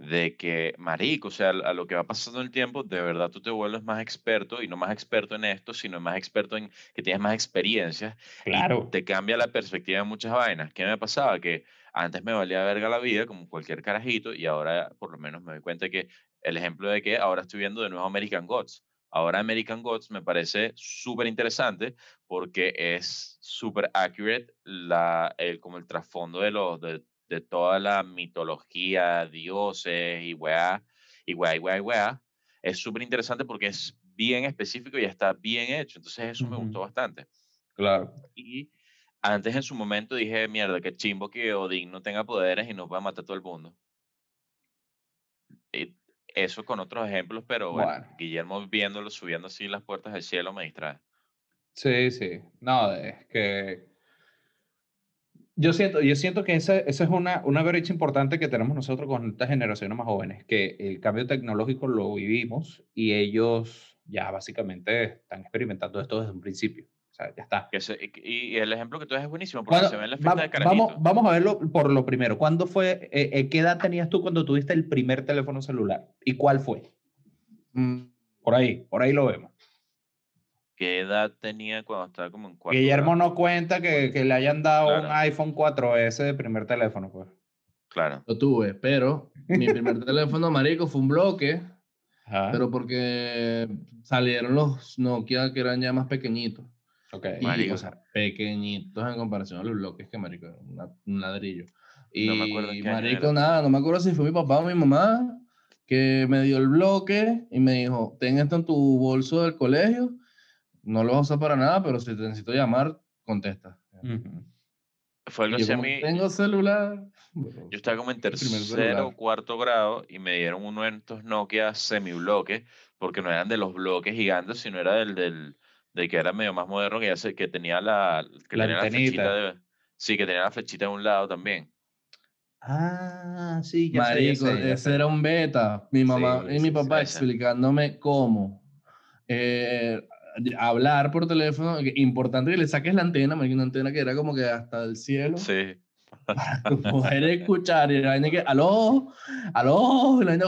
Speaker 1: de que, marico, o sea, a lo que va pasando el tiempo, de verdad tú te vuelves más experto y no más experto en esto, sino más experto en que tienes más experiencia.
Speaker 2: Claro.
Speaker 1: te cambia la perspectiva de muchas vainas. ¿Qué me pasaba? Que antes me valía verga la vida como cualquier carajito y ahora por lo menos me doy cuenta que el ejemplo de que ahora estoy viendo de nuevo American Gods. Ahora American Gods me parece súper interesante porque es súper accurate la, el, como el trasfondo de los, de, de toda la mitología, dioses y weá, y weá, y weá, y weá, es súper interesante porque es bien específico y está bien hecho. Entonces eso me gustó bastante.
Speaker 2: Claro.
Speaker 1: Y antes en su momento dije, mierda, qué chimbo que Odín no tenga poderes y no pueda matar a todo el mundo. Y eso con otros ejemplos, pero bueno, Guillermo viéndolo, subiendo así las puertas del cielo me distrae.
Speaker 2: Sí, sí. No, es que yo siento, yo siento que esa, esa es una, una brecha importante que tenemos nosotros con estas generaciones más jóvenes, que el cambio tecnológico lo vivimos y ellos ya básicamente están experimentando esto desde un principio. O sea, ya está.
Speaker 1: y el ejemplo que tú das es buenísimo, porque se ve en la fiesta de
Speaker 2: vamos, vamos a verlo por lo primero. ¿Cuándo fue, eh, eh, qué edad tenías tú cuando tuviste el primer teléfono celular? ¿Y cuál fue? Mm, por ahí, por ahí lo vemos.
Speaker 1: ¿Qué edad tenía cuando estaba como en cuarto
Speaker 2: Guillermo no cuenta que, que, le hayan dado un iPhone 4S de primer teléfono, pues.
Speaker 1: Claro.
Speaker 3: Lo tuve, pero mi primer (laughs) teléfono, marico, fue un bloque, pero porque salieron los Nokia que eran ya más pequeñitos.
Speaker 2: Ok.
Speaker 3: marico. O sea, pequeñitos en comparación a los bloques que, marico, un ladrillo. Y, no me acuerdo marico, nada, no me acuerdo si fue mi papá o mi mamá que me dio el bloque y me dijo, ten esto en tu bolso del colegio no lo vas a usar para nada, pero si te necesito llamar, contesta.
Speaker 1: Fue algo así a
Speaker 3: mí. Tengo celular. (laughs)
Speaker 1: Yo estaba como en tercero o cuarto grado y me dieron uno de estos Nokia semibloques, porque no eran de los bloques gigantes, sino era del, del, que era medio más moderno, que, ya sé, que tenía la, que
Speaker 2: la,
Speaker 1: tenía
Speaker 2: flechita
Speaker 1: de, sí, que tenía la flechita de un lado también.
Speaker 2: Ah, sí, ya
Speaker 3: Marico, ese era un beta. Mi mamá y mi papá explicándome cómo. Eh, hablar por teléfono, importante que le saques la antena, una antena que era como que hasta el cielo.
Speaker 1: Sí.
Speaker 3: Para poder escuchar y la vaina que, aló, aló, la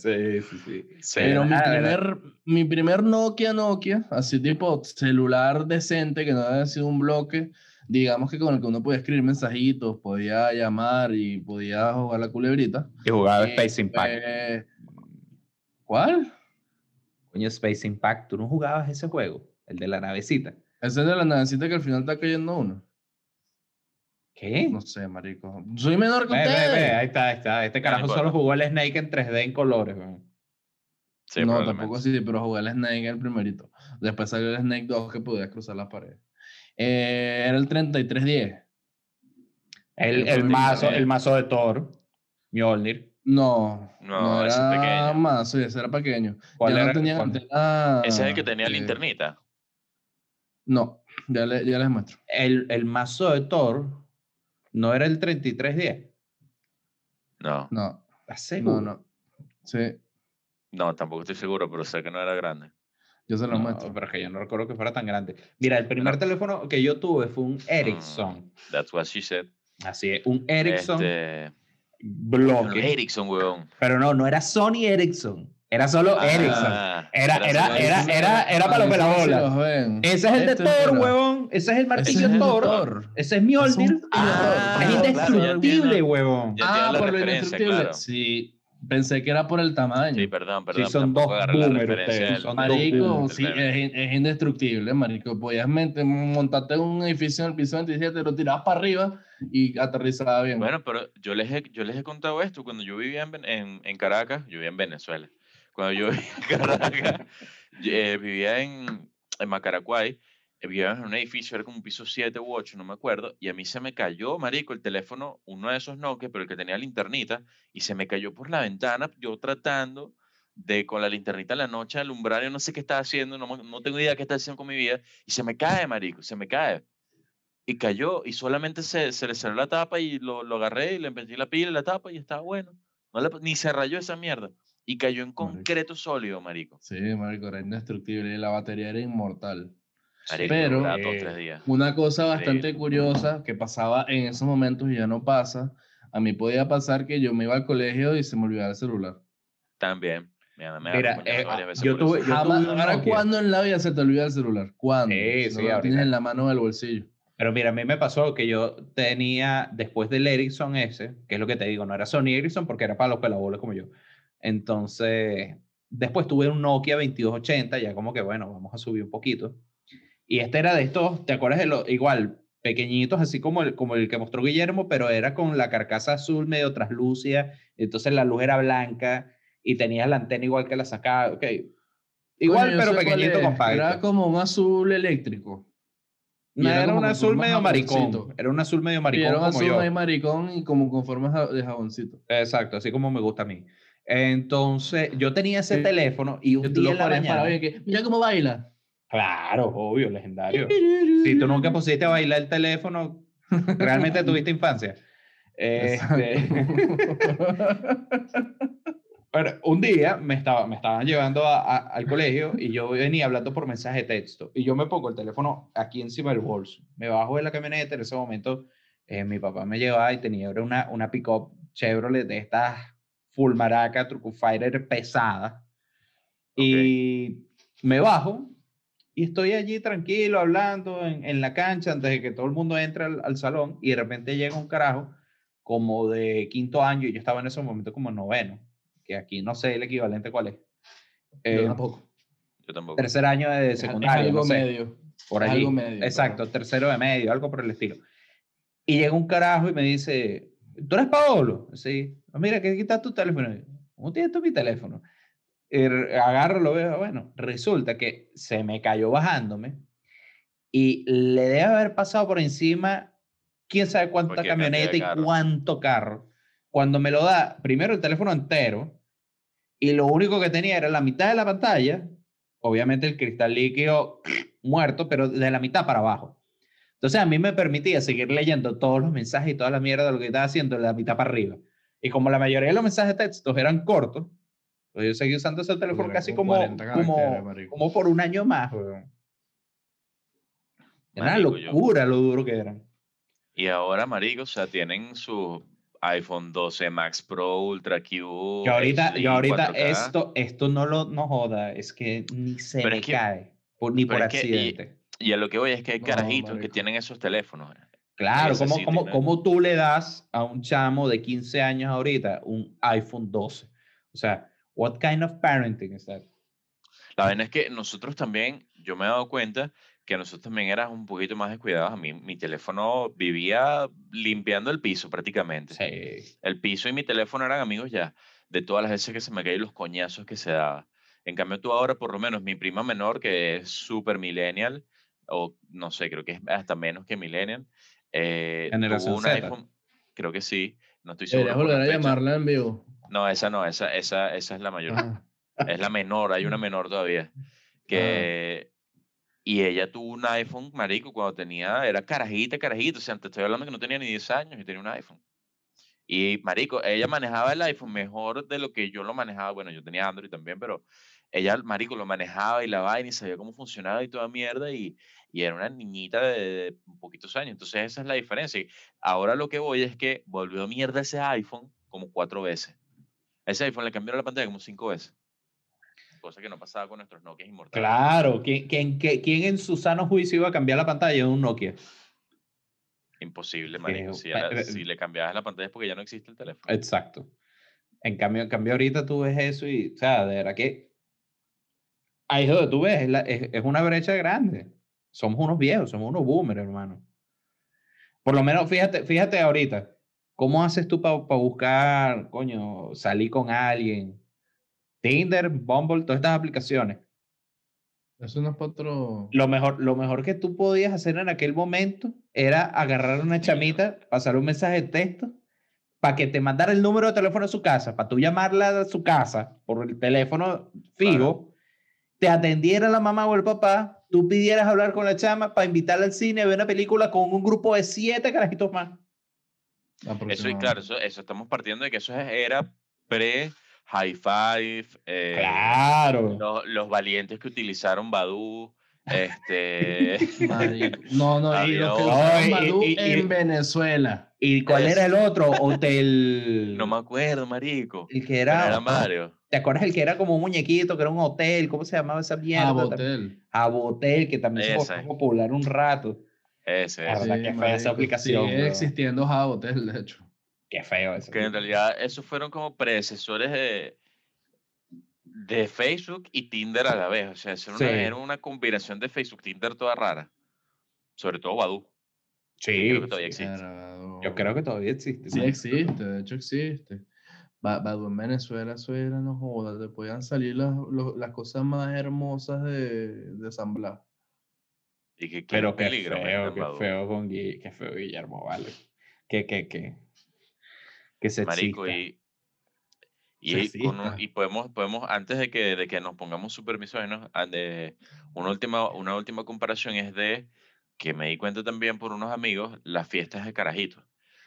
Speaker 2: sí, sí, sí,
Speaker 3: Pero mi primer, mi primer Nokia, Nokia, así tipo celular decente, que no había sido un bloque, digamos que con el que uno podía escribir mensajitos, podía llamar y podía jugar la culebrita.
Speaker 2: Y jugaba Space Impact.
Speaker 3: ¿Cuál?
Speaker 2: Coño, Space Impact, ¿tú no jugabas ese juego? El de la navecita.
Speaker 3: Ese es de la navecita que al final está cayendo uno.
Speaker 2: ¿Qué?
Speaker 3: No sé, marico. Soy menor que usted.
Speaker 2: Ahí está, ahí está. Este carajo solo jugó el Snake en 3D en colores,
Speaker 1: Sí,
Speaker 3: no, tampoco así, pero jugué el Snake el primerito. Después salió el Snake 2 que podías cruzar las paredes. Eh, era el 3310.
Speaker 2: El,
Speaker 3: El
Speaker 2: el, mazo, el mazo de Thor, Mjolnir.
Speaker 3: No,
Speaker 1: No,
Speaker 3: no,
Speaker 1: ese es
Speaker 3: era
Speaker 1: pequeño.
Speaker 3: más, sí, ese era pequeño.
Speaker 2: ¿Cuál
Speaker 3: ya
Speaker 2: era?
Speaker 3: no tenía
Speaker 2: ¿Cuál?
Speaker 3: antena,
Speaker 1: Ese es el que tenía
Speaker 3: eh,
Speaker 1: linternita.
Speaker 3: No, ya, le- ya les muestro.
Speaker 2: El, el mazo de Thor no era el 3310.
Speaker 1: No,
Speaker 3: No,
Speaker 2: ¿Estás seguro?
Speaker 3: no, no. Sí,
Speaker 1: no, tampoco estoy seguro, pero sé que no era grande.
Speaker 3: yo se lo
Speaker 2: No,
Speaker 3: muestro.
Speaker 2: pero es que yo no recuerdo que fuera tan grande. Mira, el primer teléfono que yo tuve fue un Ericsson.
Speaker 1: That's what she said.
Speaker 2: Así es, un Ericsson
Speaker 1: Este,
Speaker 2: bloque.
Speaker 1: Ericsson, weón.
Speaker 2: Pero no, no era Sony Ericsson. Era solo Ericsson.
Speaker 1: Ah,
Speaker 2: Era- era- era-
Speaker 1: Ericsson.
Speaker 2: era- era para los pelabolas. Ese es el de Thor, huevón. Ese es el martillo
Speaker 3: Ese es el
Speaker 2: Thor.
Speaker 3: Thor.
Speaker 2: Ese es Mjolnir.
Speaker 3: Es un
Speaker 1: Ah,
Speaker 2: indestructible, huevón.
Speaker 3: Ah,
Speaker 1: la
Speaker 3: por lo indestructible.
Speaker 1: claro.
Speaker 3: Sí, pensé que era por el tamaño.
Speaker 1: Sí, perdón, perdón.
Speaker 2: son dos
Speaker 1: del-
Speaker 2: son dos
Speaker 3: Marico,
Speaker 2: boomers,
Speaker 3: sí, es, in- es indestructible, marico. Podías montarte en un edificio en el piso 27, lo tirabas para arriba y aterrizaba bien.
Speaker 1: Bueno, pero yo les, he, yo les he contado esto cuando yo vivía en, en, en Caracas, yo vivía en Venezuela. Cuando yo vivía en Caracas, (laughs) eh, vivía en, en Macaracuay, eh, vivía en un edificio, era como un piso 7 u 8, no me acuerdo, y a mí se me cayó, marico, el teléfono, uno de esos Nokia, pero el que tenía linternita, y se me cayó por la ventana, yo tratando de con la linternita en la noche alumbrar, yo no sé qué estaba haciendo, no, no tengo idea qué está haciendo con mi vida, y se me cae, marico, se me cae. Y cayó, y solamente se, se le cerró la tapa y lo, lo agarré y le metí la pila y la tapa y estaba bueno. No le- ni se rayó esa mierda. Y cayó en
Speaker 3: Marico.
Speaker 1: concreto sólido, marico.
Speaker 3: Sí, marico, era indestructible la batería era inmortal. Pero-
Speaker 1: dos,
Speaker 2: Eh,
Speaker 1: tres días.
Speaker 3: Una cosa bastante curiosa que pasaba en esos momentos y ya no pasa, a mí podía pasar que yo me iba al colegio y se me olvidaba el celular.
Speaker 1: También. Mira, me
Speaker 2: Mira, eh, yo tuve- yo
Speaker 3: Jamás,
Speaker 2: tuve un
Speaker 3: ahora. ¿cuándo en la vida se te olvida el celular? ¿Cuándo?
Speaker 2: Sí,
Speaker 3: Si
Speaker 2: sí,
Speaker 3: no lo
Speaker 2: ahorita.
Speaker 3: tienes en la mano del bolsillo.
Speaker 2: Pero mira, a mí me pasó que yo tenía, después del Ericsson ese, que es lo que te digo, no era Sony Ericsson porque era para los pelabolas como yo. Entonces, después tuve un Nokia 2280, ya como que bueno, vamos a subir un poquito. Y este era de estos, ¿te acuerdas de lo igual, pequeñitos, así como el, como el que mostró Guillermo, pero era con la carcasa azul medio traslúcida, entonces la luz era blanca y tenías la antena igual que la sacaba, ok. Igual,
Speaker 3: Coño,
Speaker 2: pero pequeñito con
Speaker 3: Era como un azul eléctrico. y
Speaker 2: No,
Speaker 3: era
Speaker 2: era, un azul medio maricón. Era un azul medio
Speaker 3: Y
Speaker 2: maricón
Speaker 3: era un
Speaker 2: como
Speaker 3: azul
Speaker 2: yo.
Speaker 3: ahí maricón y como con forma de jaboncito.
Speaker 2: Exacto, así como me gusta a mí. Entonces, yo tenía ese
Speaker 3: Sí.
Speaker 2: teléfono y un día en la
Speaker 3: para
Speaker 2: mañana...
Speaker 3: ver que, mira cómo baila.
Speaker 2: Claro, obvio, legendario. (laughs) Si tú nunca pusiste a bailar el teléfono, (laughs) realmente tuviste infancia. Este, (laughs) bueno, un día me, estaba, me estaban llevando a- a- al colegio y yo venía hablando por mensaje de texto y yo me pongo el teléfono aquí encima del bolso. Me bajo de la camioneta, en ese momento eh, mi papá me llevaba y tenía una, una pick-up Chevrolet de estas full maraca, truco fighter pesada. Y me bajo y estoy allí tranquilo hablando en, en la cancha antes de que todo el mundo entre al, al salón y de repente llega un carajo como de quinto año y yo estaba en ese momento como noveno, que aquí no sé el equivalente cuál es. Eh,
Speaker 3: Yo tampoco.
Speaker 1: Yo tampoco.
Speaker 2: tercer año de
Speaker 3: Es
Speaker 2: secundaria,
Speaker 3: algo
Speaker 2: no sé,
Speaker 3: medio.
Speaker 2: por
Speaker 3: es
Speaker 2: allí.
Speaker 3: algo medio,
Speaker 2: Exacto, tercero de medio, algo por el estilo. Y llega un carajo y me dice, ¿tú eres Paolo? Sí. "Ah, Mira, que aquí está tu teléfono. ¿Cómo tienes tú mi teléfono? Y r- agarro, lo veo, bueno, resulta que se me cayó bajándome y le debe haber pasado por encima quién sabe cuánta camioneta y
Speaker 1: carro.
Speaker 2: cuánto carro. Cuando me lo da, primero el teléfono entero y lo único que tenía era la mitad de la pantalla, obviamente el cristal líquido (clears throat) muerto, pero de la mitad para abajo. Entonces a mí me permitía seguir leyendo todos los mensajes y toda la mierda de lo que estaba haciendo de la mitad para arriba. Y como la mayoría de los mensajes de textos eran cortos, pues yo seguí usando ese teléfono casi
Speaker 3: como
Speaker 2: como,
Speaker 3: 40
Speaker 2: como, por un año más. weón. Era una
Speaker 1: yo-
Speaker 2: locura lo duro que eran.
Speaker 1: Y ahora, marico, o sea, tienen su iPhone 12 Max Pro, Ultra Q.
Speaker 2: Que ahorita, yo ahorita
Speaker 1: 4K.
Speaker 2: esto, esto no lo no joda, es que ni se
Speaker 1: Pero
Speaker 2: me
Speaker 1: es que-
Speaker 2: cae, por, ni por
Speaker 1: es que- y-
Speaker 2: accidente.
Speaker 1: Y a lo que voy es que hay
Speaker 3: No,
Speaker 1: carajitos que tienen esos teléfonos.
Speaker 2: Claro, ¿cómo, cómo, cómo tú le das a un chamo de 15 años ahorita un iPhone 12? O sea, what kind of parenting is that?
Speaker 1: La vaina es que nosotros también, yo me he dado cuenta que nosotros también éramos un poquito más descuidados. A mí, mi teléfono vivía limpiando el piso prácticamente.
Speaker 2: Sí.
Speaker 1: El piso y mi teléfono eran amigos ya, de todas las veces que se me caían los coñazos que se daba. En cambio, tú ahora, por lo menos, mi prima menor, que es súper millennial, o no sé, creo que es hasta menos que millennial, eh, tuvo un iPhone, creo que sí, no estoy seguro.
Speaker 3: Deberías volver a llamarla en vivo.
Speaker 1: No, esa no, esa, esa, esa es la mayor. Ah. Es la menor, hay una menor todavía. (laughs) Ah. Que, Y ella tuvo un iPhone, marico, cuando tenía, era carajita, carajita, o sea, te estoy hablando que no tenía ni 10 años y tenía un iPhone. Y, marico, ella manejaba el iPhone mejor de lo que yo lo manejaba. Bueno, yo tenía Android también, pero ella, marico, lo manejaba y la vaina y sabía cómo funcionaba y toda mierda y, y era una niñita de, un poquitos años. Entonces esa es la diferencia. Y ahora lo que voy es que volvió mierda ese iPhone como cuatro veces. Ese iPhone le cambiaron la pantalla como cinco veces. Cosa que no pasaba con nuestros Nokia inmortales.
Speaker 2: Claro, ¿quién, quién, quién en su sano juicio iba a cambiar la pantalla de un Nokia?
Speaker 1: Imposible, marico. Si, si, le cambiabas la pantalla es porque ya no existe el teléfono.
Speaker 2: Exacto. En cambio, en cambio ahorita tú ves eso y, o sea, de verdad que ahí es donde tú ves, es, es, una brecha grande. Somos unos viejos, somos unos boomers, hermano. Por lo menos, fíjate, fíjate ahorita, ¿cómo haces tú para buscar, coño, salir con alguien? Tinder, Bumble, todas estas aplicaciones.
Speaker 3: Eso no es para otro...
Speaker 2: Lo mejor, lo mejor que tú podías hacer en aquel momento era agarrar una chamita, pasar un mensaje de texto para que te mandara el número de teléfono a su casa, para tú llamarla a su casa por el teléfono fijo, te atendiera la mamá o el papá, tú pidieras hablar con la chama para invitarla al cine a ver una película con un grupo de siete carajitos más.
Speaker 1: Eso, y claro, eso, eso estamos partiendo de que eso era pre High Five, eh,
Speaker 2: claro.
Speaker 1: Los, los, valientes que utilizaron Badu. Este. (laughs)
Speaker 3: no, no, y los que usaron Badu en Venezuela.
Speaker 2: ¿Y cuál era el otro? Hotel.
Speaker 1: No me acuerdo, marico.
Speaker 2: El que era.
Speaker 1: era Mario.
Speaker 2: ¿Te acuerdas el que era como un muñequito, que era un hotel? ¿Cómo se llamaba esa mierda?
Speaker 3: Abotel.
Speaker 2: Abotel, que también se fue popular un rato.
Speaker 1: Ese.
Speaker 2: La que fue esa aplicación.
Speaker 3: Sigue existiendo Abotel, de hecho.
Speaker 2: Qué feo eso.
Speaker 1: Que en realidad esos fueron como predecesores de, de Facebook y Tinder a la vez. O sea, era una, combinación de Facebook, Tinder toda rara. Sobre todo Badu.
Speaker 2: Sí.
Speaker 1: Yo creo que todavía existe.
Speaker 2: Yo creo que todavía existe.
Speaker 3: Sí, existe, de hecho existe. Badu en Venezuela, eso era, no jodas, te podían salir las, las cosas más hermosas de, de San Blas.
Speaker 1: Y que,
Speaker 2: Pero qué feo, qué feo con qué feo Guillermo, vale. Que, que, que que se
Speaker 1: Marico, y, y, podemos, podemos, antes de que, de que nos pongamos súper misógenos, ah, una última, una última comparación es de que me di cuenta también por unos amigos, las fiestas de carajitos.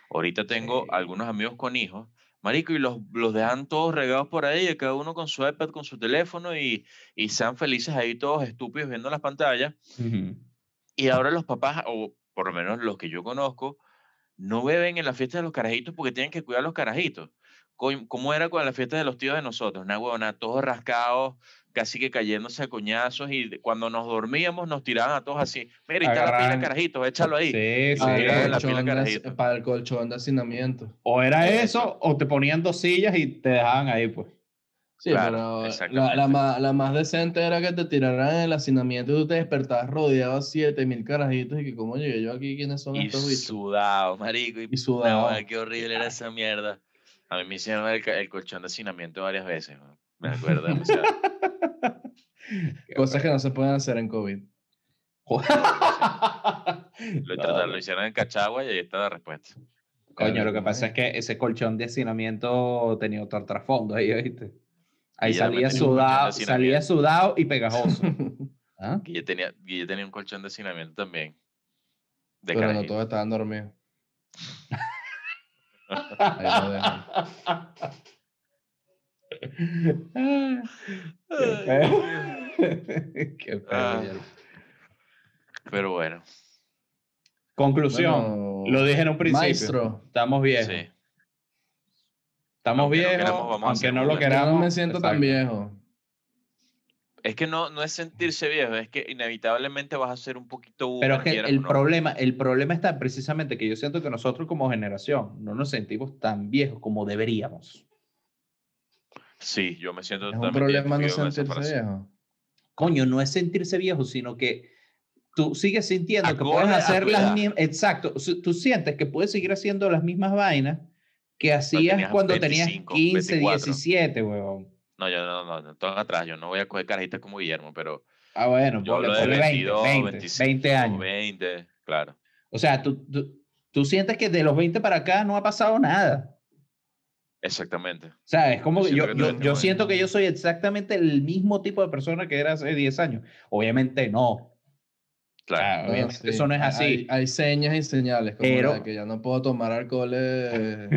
Speaker 1: Ahorita tengo algunos amigos con hijos, marico, y los, los dejan todos regados por ahí, cada uno con su iPad, con su teléfono, y, y sean felices ahí todos estúpidos viendo las pantallas. Y ahora los papás, o por lo menos los que yo conozco, no beben en la fiesta de los carajitos porque tienen que cuidar a los carajitos. ¿Cómo era con la fiesta de los tíos de nosotros? Una huevona, todos rascados, casi que cayéndose a coñazos y cuando nos dormíamos nos tiraban a todos así. Mira, está la pila carajitos, échalo ahí.
Speaker 2: Sí, sí.
Speaker 3: La pila Para el colchón de hacinamiento.
Speaker 2: O era eso, o te ponían dos sillas y te dejaban ahí, pues.
Speaker 3: Sí, pero la, la, más, la, más, decente era que te tiraran en el hacinamiento y tú te despertabas rodeado de 7000 carajitos y que cómo llegué yo aquí, quiénes son
Speaker 1: y
Speaker 3: estos bichos.
Speaker 1: Sudado, marico. Y,
Speaker 3: y sudado.
Speaker 1: qué horrible era esa mierda. A mí me hicieron el, el colchón de hacinamiento varias veces. Me acuerdo. (laughs)
Speaker 3: Cosas que no se pueden hacer en COVID.
Speaker 1: lo, (laughs) lo hicieron en Cachagua y ahí está la respuesta.
Speaker 2: Coño, lo que pasa es que ese colchón de hacinamiento tenía otro trasfondo ahí, ¿viste? Ahí salía sudado, salía sudado y pegajoso. (laughs)
Speaker 1: ¿Ah? Guille, tenía, tenía un colchón de hacinamiento también.
Speaker 3: De Pero no todos estaban dormidos. Ahí lo dejan.
Speaker 2: Qué feo. Ah.
Speaker 1: Pero bueno.
Speaker 2: Conclusión. lo dije en un principio. Maestro. Estamos bien. Sí. Estamos viejos, aunque no lo queramos.
Speaker 3: no me siento tan viejo.
Speaker 1: Es que no, no es sentirse viejo, es que inevitablemente vas a ser un poquito...
Speaker 2: Pero es que el problema, el problema está precisamente que yo siento que nosotros como generación no nos sentimos tan viejos como deberíamos.
Speaker 1: Sí, yo me siento...
Speaker 3: Es un problema no sentirse viejo.
Speaker 2: Coño, no es sentirse viejo, sino que tú sigues sintiendo que puedes hacer las mismas... Exacto, tú sientes que puedes seguir haciendo las mismas vainas que hacías cuando tenías 15, 17, weón.
Speaker 1: No, yo no, no, no, todo atrás. Yo no voy a coger carajitas como Guillermo, pero
Speaker 2: Ah, bueno,
Speaker 1: yo
Speaker 2: ponle, ponle 20,
Speaker 1: 22,
Speaker 2: 20,
Speaker 1: 25,
Speaker 2: 20 años.
Speaker 1: 20, claro.
Speaker 2: O sea, tú, tú, tú sientes que de los 20 para acá no ha pasado nada.
Speaker 1: Exactamente.
Speaker 2: O sea, es como
Speaker 1: Yo
Speaker 2: que yo,
Speaker 1: siento que
Speaker 2: yo, yo siento que yo soy exactamente el mismo tipo de persona que era hace 10 años. Obviamente no.
Speaker 1: Claro.
Speaker 2: Ah,
Speaker 3: Ah, sí.
Speaker 2: eso no es
Speaker 3: Hay-
Speaker 2: así.
Speaker 3: Hay, hay señas y señales, como la
Speaker 2: Pero-
Speaker 3: de que ya no puedo tomar alcohol. (laughs) eh,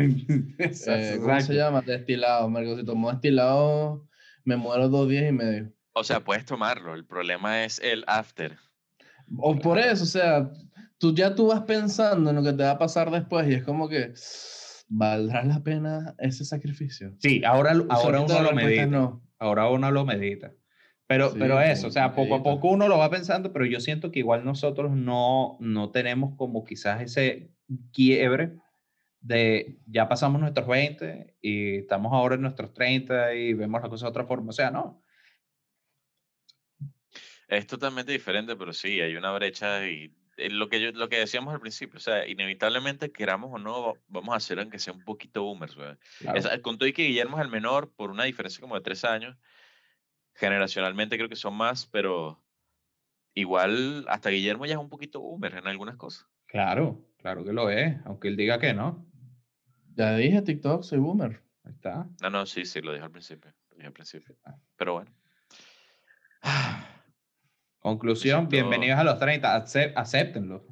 Speaker 3: eh, ¿Cómo se llama? Destilado. Marco, si tomo destilado, me muero dos días y medio.
Speaker 1: O sea, puedes tomarlo. El problema es el after.
Speaker 3: O por eso, o sea, tú ya tú vas pensando en lo que te va a pasar después y es como que valdrá la pena ese sacrificio.
Speaker 2: Sí, ahora, ahora uno
Speaker 3: la
Speaker 2: lo medita.
Speaker 3: no.
Speaker 2: Ahora uno lo medita. Pero,
Speaker 3: Sí,
Speaker 2: pero eso, o sea, poco a poco uno lo va pensando, pero yo siento que igual nosotros no, no tenemos como quizás ese quiebre de ya pasamos nuestros 20 y estamos ahora en nuestros 30 y vemos las cosas de otra forma. O sea, no.
Speaker 1: Es totalmente diferente, pero sí, hay una brecha y eh, lo que, yo, lo que decíamos al principio, o sea, inevitablemente, queramos o no, vamos a hacer aunque sea un poquito boomers.
Speaker 2: Claro.
Speaker 1: Esa- con todo y que Guillermo es el menor por una diferencia como de tres años, generacionalmente creo que son más, pero igual hasta Guillermo ya es un poquito boomer en algunas cosas.
Speaker 2: Claro, claro que lo es, aunque él diga que no.
Speaker 3: Ya dije TikTok, soy boomer.
Speaker 2: Ahí está.
Speaker 1: No, no, sí, sí, lo dije al principio. Lo dije al principio.
Speaker 2: Ah.
Speaker 1: Pero bueno. (sighs)
Speaker 2: Conclusión,
Speaker 1: siento-
Speaker 2: bienvenidos a los 30, acep- acéptenlo.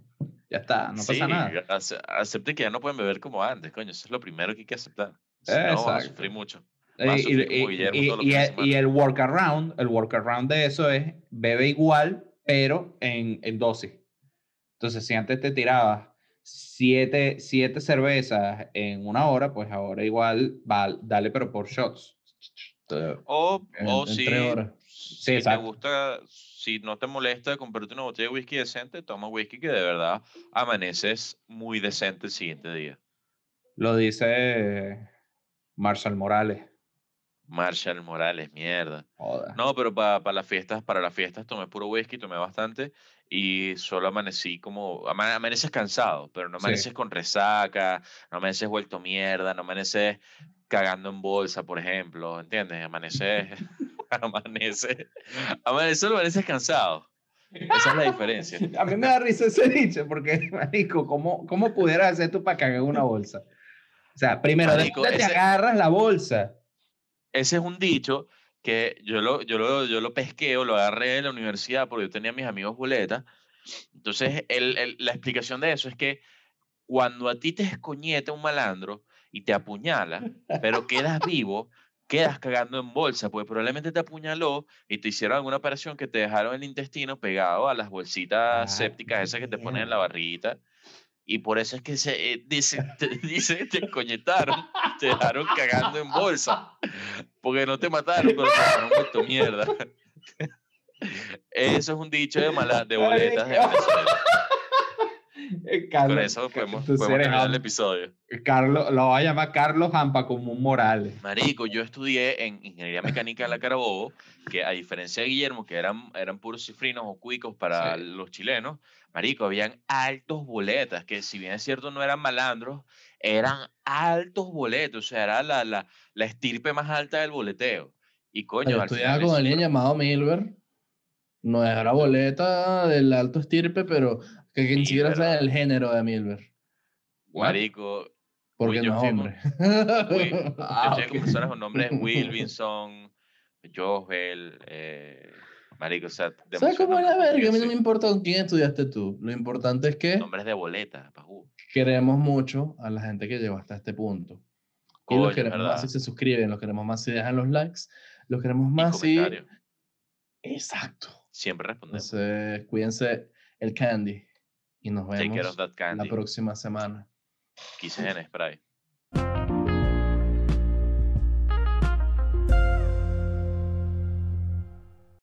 Speaker 2: Ya está, no
Speaker 1: sí,
Speaker 2: pasa nada.
Speaker 1: ace- acepten que ya no pueden beber como antes, coño. Eso es lo primero que hay que aceptar. Si no, vamos a sufrir mucho.
Speaker 2: Eh, y,
Speaker 1: Guillermo de
Speaker 2: el- y
Speaker 1: semana.
Speaker 2: el workaround, el workaround de eso es bebe igual, pero en, en dosis. Entonces, si antes te tirabas siete, siete cervezas en una hora, pues ahora igual va, dale, pero por shots.
Speaker 1: O,
Speaker 3: En-
Speaker 1: o
Speaker 3: en
Speaker 1: si, si te gusta, si no te molesta comprarte una botella de whisky decente, toma whisky que de verdad amaneces muy decente el siguiente día.
Speaker 2: Lo dice Marshall Morales.
Speaker 1: Marshall Morales, mierda. No, pero para las fiestas, para las fiestas tomé puro whisky, tomé bastante y solo amanecí como, ama- amaneces cansado, pero no
Speaker 2: Sí.
Speaker 1: amaneces con resaca, no amaneces vuelto mierda, no amaneces cagando en bolsa, por ejemplo, ¿entiendes? Amaneces, (laughs) (laughs) amaneces, amaneces, solo amaneces cansado. Esa es la (laughs) diferencia.
Speaker 2: A mí me da risa ese dicho, porque, marico, ¿cómo, cómo pudieras hacer tú para cagar una bolsa? O sea, primero, ¿de
Speaker 1: Marico,
Speaker 2: te
Speaker 1: ese-
Speaker 2: agarras la bolsa?
Speaker 1: Ese es un dicho que yo lo, yo lo, yo lo pesqueo, lo agarré en la universidad porque yo tenía a mis amigos boletas. Entonces, el, el- la explicación de eso es que cuando a ti te escoñeta un malandro y te apuñala, pero quedas vivo, quedas cagando en bolsa, porque probablemente te apuñaló y te hicieron alguna operación que te dejaron el intestino pegado a las bolsitas
Speaker 2: Ah,
Speaker 1: sépticas esas que te ponen en la
Speaker 2: mierda.
Speaker 1: Y por eso es que se eh, dice, (laughs) te, dice, te escoñetaron, te dejaron cagando en bolsa. Porque no te mataron, pero te dejaron vuelto mierda. (laughs) Eso es un dicho de, mala, de boletas de. Venezuela.
Speaker 2: Eh, Carlos,
Speaker 1: eso podemos, podemos terminar el episodio.
Speaker 2: Carlos, lo va a llamar Carlos Hampa como un Morales.
Speaker 1: Marico, yo estudié en Ingeniería Mecánica en la Carabobo, que a diferencia de Guillermo, que eran, eran puros cifrinos o cuicos para
Speaker 2: Sí.
Speaker 1: los chilenos, Marico, habían altos boletas, que si bien es cierto no eran malandros, eran altos boletos, o sea, era la, la, la estirpe más alta del boleteo. Y coño,
Speaker 3: Yo estudiaba con alguien llamado Milber. No es la boleta del alto estirpe, pero que ni siquiera
Speaker 1: Milber,
Speaker 3: sabe
Speaker 1: ¿no?
Speaker 3: el género de Milber.
Speaker 1: Marico,
Speaker 3: Porque no es
Speaker 1: con-
Speaker 3: hombre.
Speaker 1: Will-
Speaker 2: Ah, (laughs)
Speaker 1: yo estoy con
Speaker 2: ok.
Speaker 1: personas con nombres (laughs) Wilvinson, Joel, eh, Marico, o sea,
Speaker 3: ¿Sabes cómo es la verga? A mí no me importa con quién estudiaste tú. Lo importante es que
Speaker 1: Nombres de boleta, pajú.
Speaker 3: queremos mucho a la gente que llegó hasta este punto. Y los queremos más si se suscriben, los queremos más si dejan los likes, los queremos
Speaker 1: Y
Speaker 3: más si... Exacto.
Speaker 1: Siempre respondemos.
Speaker 3: Entonces, cuídense el candy y nos vemos la próxima semana.
Speaker 1: Kisses en spray.